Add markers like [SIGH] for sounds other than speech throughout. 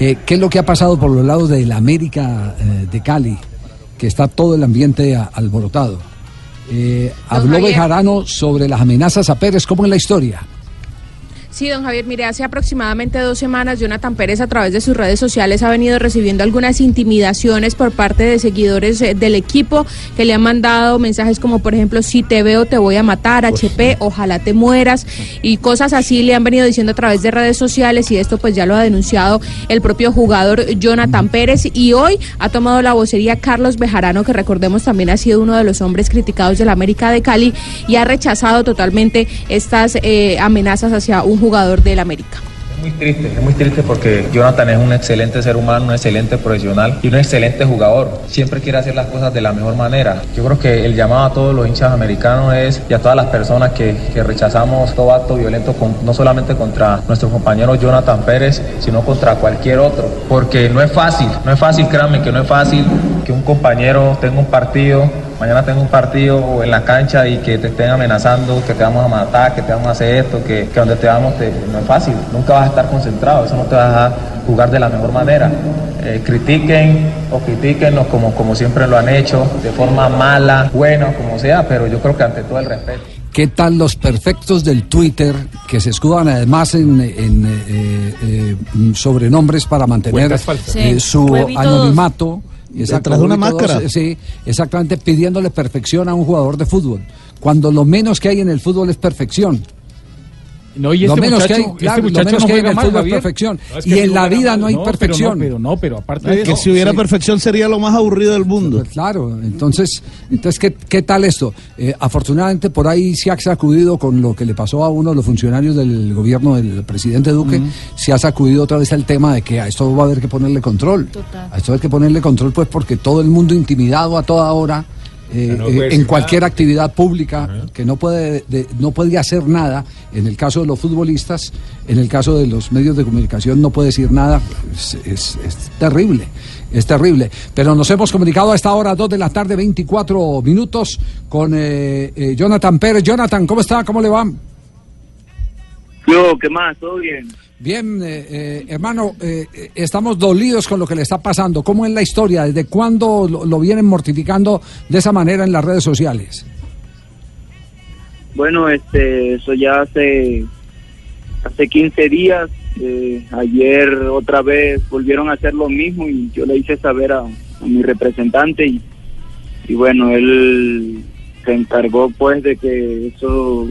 Eh, ¿Qué es lo que ha pasado por los lados de la América eh, de Cali? Que está todo el ambiente a- alborotado. Eh, habló. Bejarano sobre las amenazas a Pérez. ¿Cómo es la historia? Sí, don Javier, mire, hace aproximadamente dos semanas Jonathan Pérez a través de sus redes sociales ha venido recibiendo algunas intimidaciones por parte de seguidores eh, del equipo que le han mandado mensajes como por ejemplo, si te veo te voy a matar, HP, ojalá te mueras y cosas así le han venido diciendo a través de redes sociales y esto pues ya lo ha denunciado el propio jugador Jonathan Pérez y hoy ha tomado la vocería Carlos Bejarano que recordemos también ha sido uno de los hombres criticados de la América de Cali y ha rechazado totalmente estas eh, amenazas hacia un jugador del América. Es muy triste, es muy triste porque Jonathan es un excelente ser humano, un excelente profesional y un excelente jugador. Siempre quiere hacer las cosas de la mejor manera. Yo creo que el llamado a todos los hinchas americanos es y a todas las personas que, rechazamos todo acto violento, no solamente contra nuestro compañero Jonathan Pérez, sino contra cualquier otro. Porque no es fácil, no es fácil, créanme que no es fácil que un compañero tenga un partido mañana tengo un partido en la cancha y que te estén amenazando, que te vamos a matar, que te vamos a hacer esto, que, que donde te vamos te- no es fácil, nunca vas a estar concentrado, eso no te va a dejar jugar de la mejor manera. Eh, critiquen o critíquenos como, como siempre lo han hecho, de forma mala, buena, como sea, pero yo creo que ante todo el respeto. ¿Qué tal los perfectos del Twitter que se escudan además en, en, eh, eh, sobrenombres para mantener eh, Sí, su anonimato? Detrás de una huevitos, máscara. Sí, exactamente, pidiéndole perfección a un jugador de fútbol. Cuando lo menos que hay en el fútbol es perfección. No, y lo este menos muchacho, que hay, claro, este lo menos no que hay en el mal, fútbol perfección. No, es y que en no la vida mal. no hay pero perfección. Pero no, pero, aparte de que eso. si hubiera sí. perfección sería lo más aburrido del mundo. Pues claro, entonces, entonces ¿qué, qué tal esto? Eh, afortunadamente por ahí se ha sacudido con lo que le pasó a uno de los funcionarios del gobierno del presidente Duque, se ha sacudido otra vez el tema de que a esto va a haber que ponerle control. Total. A esto hay que ponerle control pues porque todo el mundo intimidado a toda hora. Eh, No eh, en cualquier nada. actividad pública que no puede de- no puede hacer nada en el caso de los futbolistas en el caso de los medios de comunicación no puede decir nada es, es- es terrible es terrible pero nos hemos comunicado a esta hora 2 de la tarde 24 minutos con eh, eh, Jonathan Pérez Jonathan ¿cómo está? ¿cómo le va? Yo, ¿qué más? ¿Todo bien? Bien, eh, eh, hermano, eh, estamos dolidos con lo que le está pasando. ¿Cómo es la historia? ¿Desde cuándo lo, lo vienen mortificando de esa manera en las redes sociales? Bueno, este, eso ya hace, hace 15 días. eh, ayer otra vez volvieron a hacer lo mismo y yo le hice saber a, mi representante y, y bueno, él se encargó pues de que eso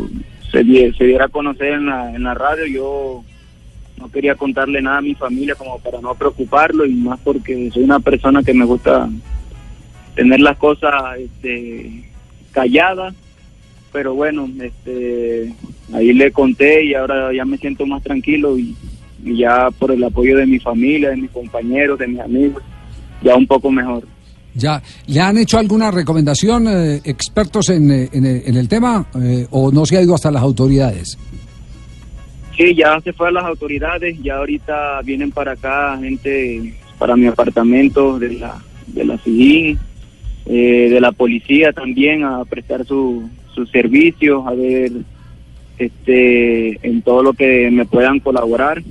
se, se diera a conocer en la, en la radio. Yo no quería contarle nada a mi familia como para no preocuparlo y más porque soy una persona que me gusta tener las cosas este, calladas pero bueno, este, ahí le conté y ahora ya me siento más tranquilo y, ya por el apoyo de mi familia, de mis compañeros, de mis amigos, ya un poco mejor. ¿Ya le han hecho alguna recomendación eh, expertos en, eh, en, eh, en el tema eh, o no se ha ido hasta las autoridades? Sí, ya se fue a las autoridades, ya ahorita vienen para acá gente para mi apartamento de la de la CIDIN, eh, de la policía también a prestar su, sus servicios, a ver este en todo lo que me puedan colaborar.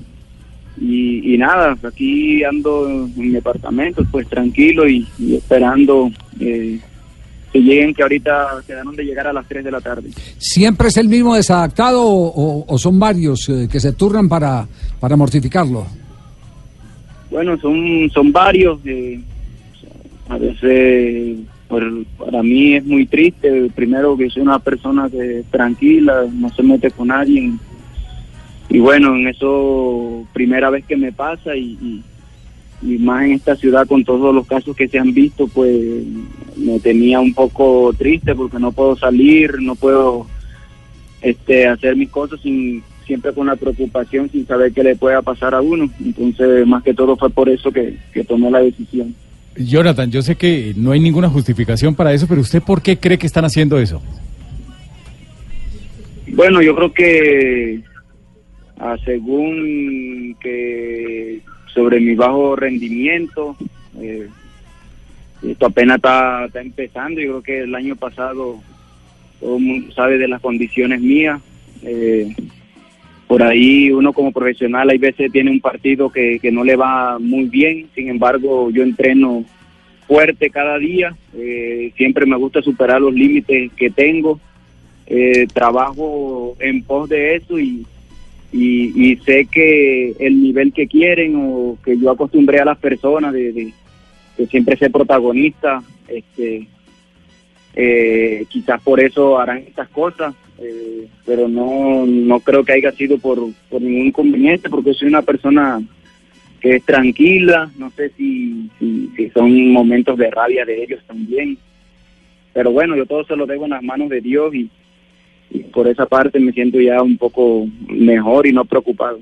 Y, y nada, aquí ando en mi apartamento, pues tranquilo y, y esperando eh, que lleguen, que ahorita quedaron de llegar a las 3 de la tarde. ¿Siempre es el mismo desadaptado o, son varios eh, que se turnan para, para mortificarlo? Bueno, son, son varios. eh, a veces por- para mí es muy triste. Primero que soy una persona que tranquila, no se mete con nadie. Y bueno, en eso primera vez que me pasa y, y, y más en esta ciudad con todos los casos que se han visto, pues me tenía un poco triste porque no puedo salir, no puedo este hacer mis cosas sin siempre con la preocupación sin saber qué le pueda pasar a uno. Entonces, más que todo fue por eso que, que tomé la decisión. Jonathan, yo sé que no hay ninguna justificación para eso, pero ¿usted por qué cree que están haciendo eso? Bueno, yo creo que ah, según que sobre mi bajo rendimiento, eh, esto apenas está, está empezando. Yo creo que el año pasado todo el mundo sabe de las condiciones mías. eh, por ahí uno como profesional hay veces tiene un partido que, que no le va muy bien, sin embargo yo entreno fuerte cada día, eh, siempre me gusta superar los límites que tengo, eh, trabajo en pos de eso y, y, y sé que el nivel que quieren o que yo acostumbré a las personas de, de, siempre ser protagonista, este, eh, quizás por eso harán estas cosas, eh, pero no, no creo que haya sido por, por ningún inconveniente, porque soy una persona que es tranquila, no sé si, si, si son momentos de rabia de ellos también, pero bueno, yo todo se lo debo en las manos de Dios y, y por esa parte me siento ya un poco mejor y no preocupado.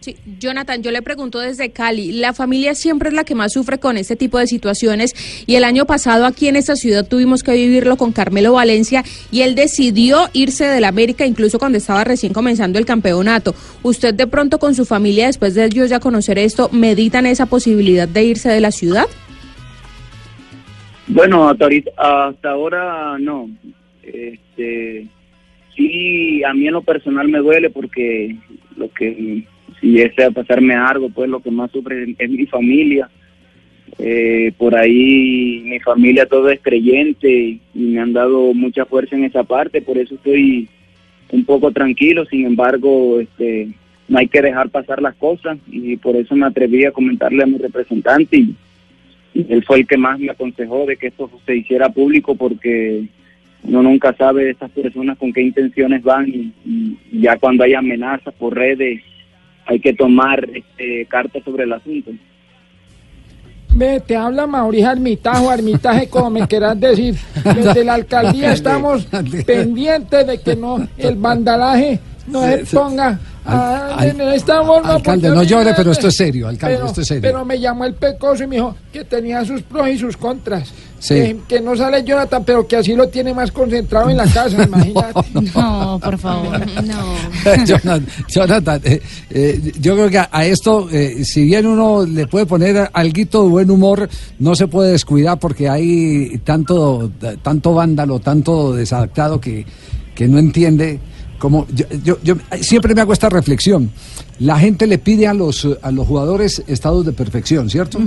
Sí, Jonathan, yo le pregunto desde Cali, la familia siempre es la que más sufre con este tipo de situaciones y el año pasado aquí en esta ciudad tuvimos que vivirlo con Carmelo Valencia y él decidió irse del América incluso cuando estaba recién comenzando el campeonato. ¿Usted de pronto con su familia, después de ellos ya conocer esto, meditan esa posibilidad de irse de la ciudad? Bueno, hasta, ahorita, hasta ahora no. Este, sí, a mí en lo personal me duele porque lo que si desea pasarme algo, pues lo que más sufre es, mi familia. Eh, por ahí mi familia todo es creyente y, me han dado mucha fuerza en esa parte, por eso estoy un poco tranquilo, sin embargo, este, no hay que dejar pasar las cosas y por eso me atreví a comentarle a mi representante y él fue el que más me aconsejó de que esto se hiciera público porque uno nunca sabe de estas personas con qué intenciones van y, y ya cuando hay amenazas por redes hay que tomar este, cartas sobre el asunto. Ve, te habla Mauricio Armitajo, Armitaje, como me quieras decir. Desde la alcaldía estamos pendientes de que no el vandalaje no se ponga a- Al- en esta forma. alcalde, no llore, pero esto es serio, alcalde, Pero- esto es serio. Pero me llamó el pecoso y me dijo que tenía sus pros y sus contras. Sí. Que, que no sale Jonathan, pero que así lo tiene más concentrado en la casa, [LAUGHS] imagínate. [LAUGHS] No, por favor. No. [LAUGHS] Jonathan, Jonathan, eh, eh, yo creo que a, a esto, eh, si bien uno le puede poner alguito de buen humor, no se puede descuidar porque hay tanto, tanto vándalo, tanto desadaptado que, que no entiende. Como yo, yo, yo- siempre me hago esta reflexión. La gente le pide a los, a los jugadores estados de perfección, ¿cierto?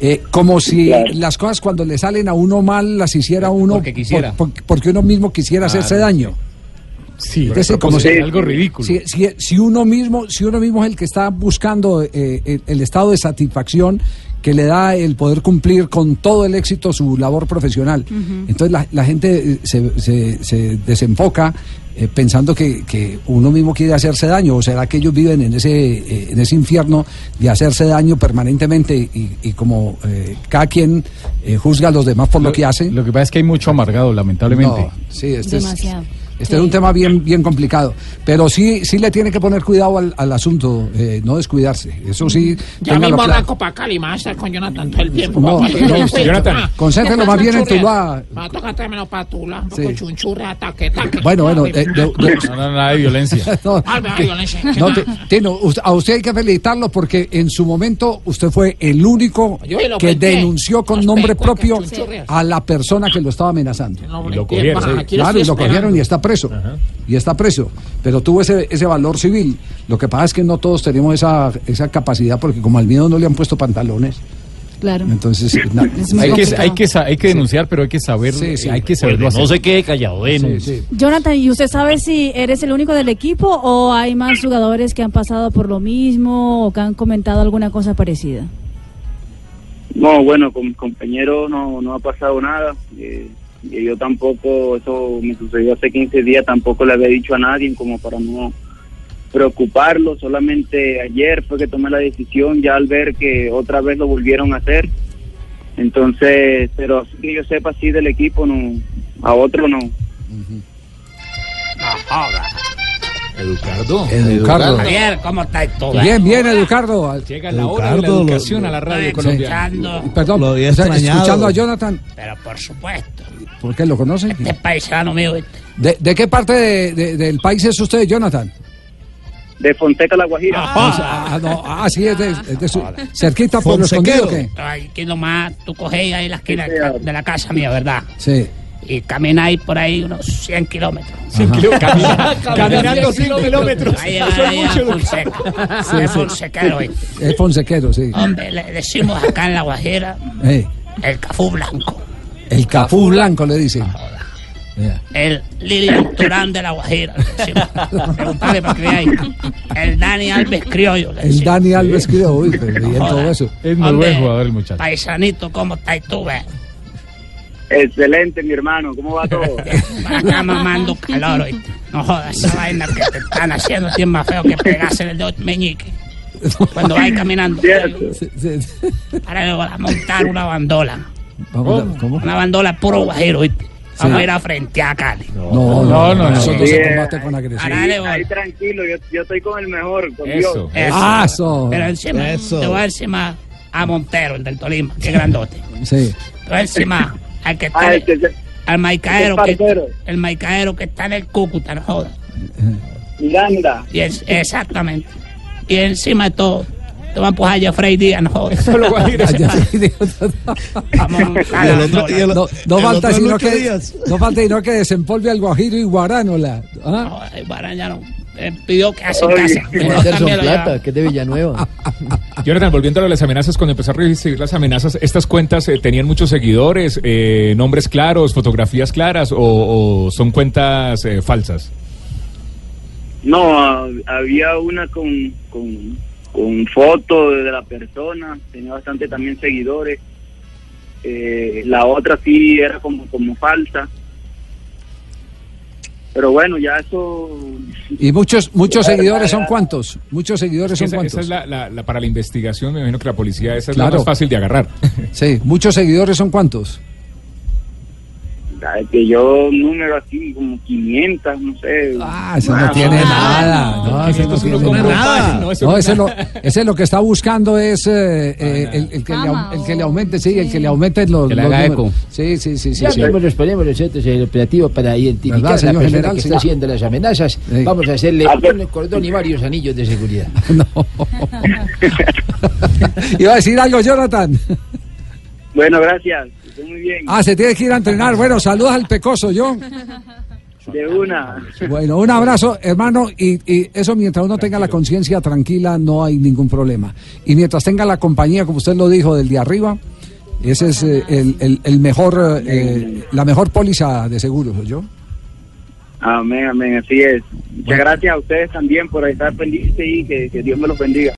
Eh, como si Claro. las cosas cuando le salen a uno mal las hiciera uno Porque quisiera. por- por- porque uno mismo quisiera hacerse Claro. daño. Sí, Entonces, como si- algo ridículo. Si, si- si uno mismo, si uno mismo es el que está buscando eh, el, el estado de satisfacción que le da el poder cumplir con todo el éxito su labor profesional. Entonces la, la gente eh, se, se- se desenfoca eh, pensando que, que uno mismo quiere hacerse daño, o será que ellos viven en ese, eh, en ese infierno de hacerse daño permanentemente y, y como eh, cada quien eh, juzga a los demás por lo, que hacen. Lo que pasa es que hay mucho amargado, lamentablemente. No, sí, este es, Este es un tema bien, bien complicado. Pero sí, sí le tiene que poner cuidado al, al asunto, eh, no descuidarse. Eso sí. Ya mismo claro. arranco para Cali, estar con Jonathan todo el tiempo. No, papá. no, Pues, Jonathan, ah, concéntrelo ¿qué más bien en. Me va a tocar tráemelo para Tula, Sí. chunchurre, ataque, ataque. Bueno, bueno, Ay, de- de- de- No, no, nada de [LAUGHS] violencia. no, Ay, me da violencia. no, te- Tino, a usted hay que felicitarlo porque en su momento usted fue el único que denunció con nombre propio a la persona que lo estaba amenazando. No, Y lo ¿qué cogieron, sí. Claro, y lo cogieron y está preso. Y está preso. Pero tuvo ese, ese valor civil. Lo que pasa es que no todos tenemos esa, esa capacidad porque como al miedo no le han puesto pantalones. Claro. Entonces, Hay que, hay, que, hay que denunciar, pero hay que saber, Sí, sí. hay que saberlo hacer. No se quede callado, sí, denuncie. sí. Jonathan, ¿y usted sabe si eres el único del equipo o hay más jugadores que han pasado por lo mismo o que han comentado alguna cosa parecida? No, bueno, con mis compañeros no, no ha pasado nada. Eh, yo tampoco, eso me sucedió hace 15 días, tampoco le había dicho a nadie como para no preocuparlo. Solamente ayer fue que tomé la decisión ya al ver que otra vez lo volvieron a hacer. Entonces, pero así que yo sepa así del equipo, no, a otro no. Educardo. Educardo. Javier, ¿cómo está todo? Bien, bien, Educardo. Llega la hora de la educación a la radio colombiana. Escuchando. Perdón, Lo escuchando a Jonathan, Pero por supuesto, ¿por qué lo conoce? este paisano mío, ¿De, de qué parte de- de- del país es usted, Jonathan? De Fonseca La Guajira. Ah, no, ah, sí, es de, es de su, cerquita por los escondido, ¿qué? ay, que nomás tú coges ahí la esquina de la casa mía, ¿verdad? Sí. Y camináis por ahí unos 100 kilómetros. Cien kilómetros, [LAUGHS] camina- caminando 100 kilómetros. Ahí a mucho. Fonseca. Sí, Es sí. Fonsequero, ¿viste? Es Fonsequero, sí. Hombre, le decimos acá en La Guajira Eh, el cafú blanco. el cafú blanco le dicen. Ya. El Lilian Turán de La Guajira. le decimos. Preguntale para que veáis. El Dani Alves Criollo. le El. Dani Alves creo, uy, pero bien todo eso. Es buen jugador el muchacho. Paisanito, ¿cómo estás tú, ve? Excelente, mi hermano. ¿Cómo va todo? [LAUGHS] Acá mamando calor, ¿oíste? No jodas, esa vaina que te están haciendo tiene más feo que pegarse en el dedo meñique. Cuando vais caminando. Ahora le voy a montar una bandola. ¿Cómo? Una bandola puro guajiro, ¿oíste? Vamos Sí. a ir a frente a Cali. No, no, no, no, Eso no. no se combate con voy. Ahí tranquilo, yo, yo estoy con el mejor, con Eso. Dios. Eso. Pero encima, Eso. te voy a encima a Montero, el del Tolima, que grandote. Sí. Te voy a encima al que está, Ah, al maicaero el que, parcero. el maicaero que está en el Cúcuta, no jodas. Miranda. Y es, exactamente. Y encima de todo, te va a empujar a Frey Díaz, no jodas. Solo Guajira. Ya te digo. Vamos a. No, falta sino que no falta sino que desempolve al guajiro y guaránola. ¿Ah? No, el Barán ya no. eh, pidió que hace Oye. casa. no lo Plata, que es de Villanueva. [LAUGHS] Jonathan, volviendo a las amenazas, cuando empezó a recibir las amenazas, ¿estas cuentas eh, tenían muchos seguidores, eh, nombres claros, fotografías claras o, son cuentas eh, falsas? No, había una con, con, con foto de la persona, tenía bastante también seguidores. Eh, la otra sí era como, como falsa. Pero bueno, ya eso... Y muchos muchos seguidores son cuántos? Muchos seguidores son Esa, esa cuántos? es la, la- la- para la investigación, me imagino que la policía, esa es Claro. la más fácil de agarrar. [LAUGHS] Sí, muchos seguidores son cuántos? Que yo número así como 500, no sé. Ah, ese no tiene nada. No, no Con nada. no, eso No, ese es lo, ese lo que está buscando es eh, eh, el, el que le, el que le aumente, sí, el que le aumente los, Que le los haga números. eco. Sí, sí, sí, sí. Ya sí. mismo nos ponemos nosotros en el operativo para identificar ¿Verdad, a la señor persona general? que Sí. está haciendo las amenazas. Sí. Vamos a hacerle Ah, un cordón y varios anillos de seguridad. [LAUGHS] No. [LAUGHS] Iba a decir algo, Jonathan. Bueno, gracias. Estoy muy bien. Ah, se tiene que ir a entrenar. Bueno, saludos al pecoso, yo. [LAUGHS] De una. Bueno, un abrazo, hermano, y, y eso mientras uno tenga la conciencia tranquila, no hay ningún problema. Y mientras tenga la compañía, como usted lo dijo, del de arriba, ese es eh, el, el- el mejor, eh, la mejor póliza de seguros, yo. Amén, amén, así es. Muchas gracias a ustedes también por estar pendientes y que, que Dios me los bendiga.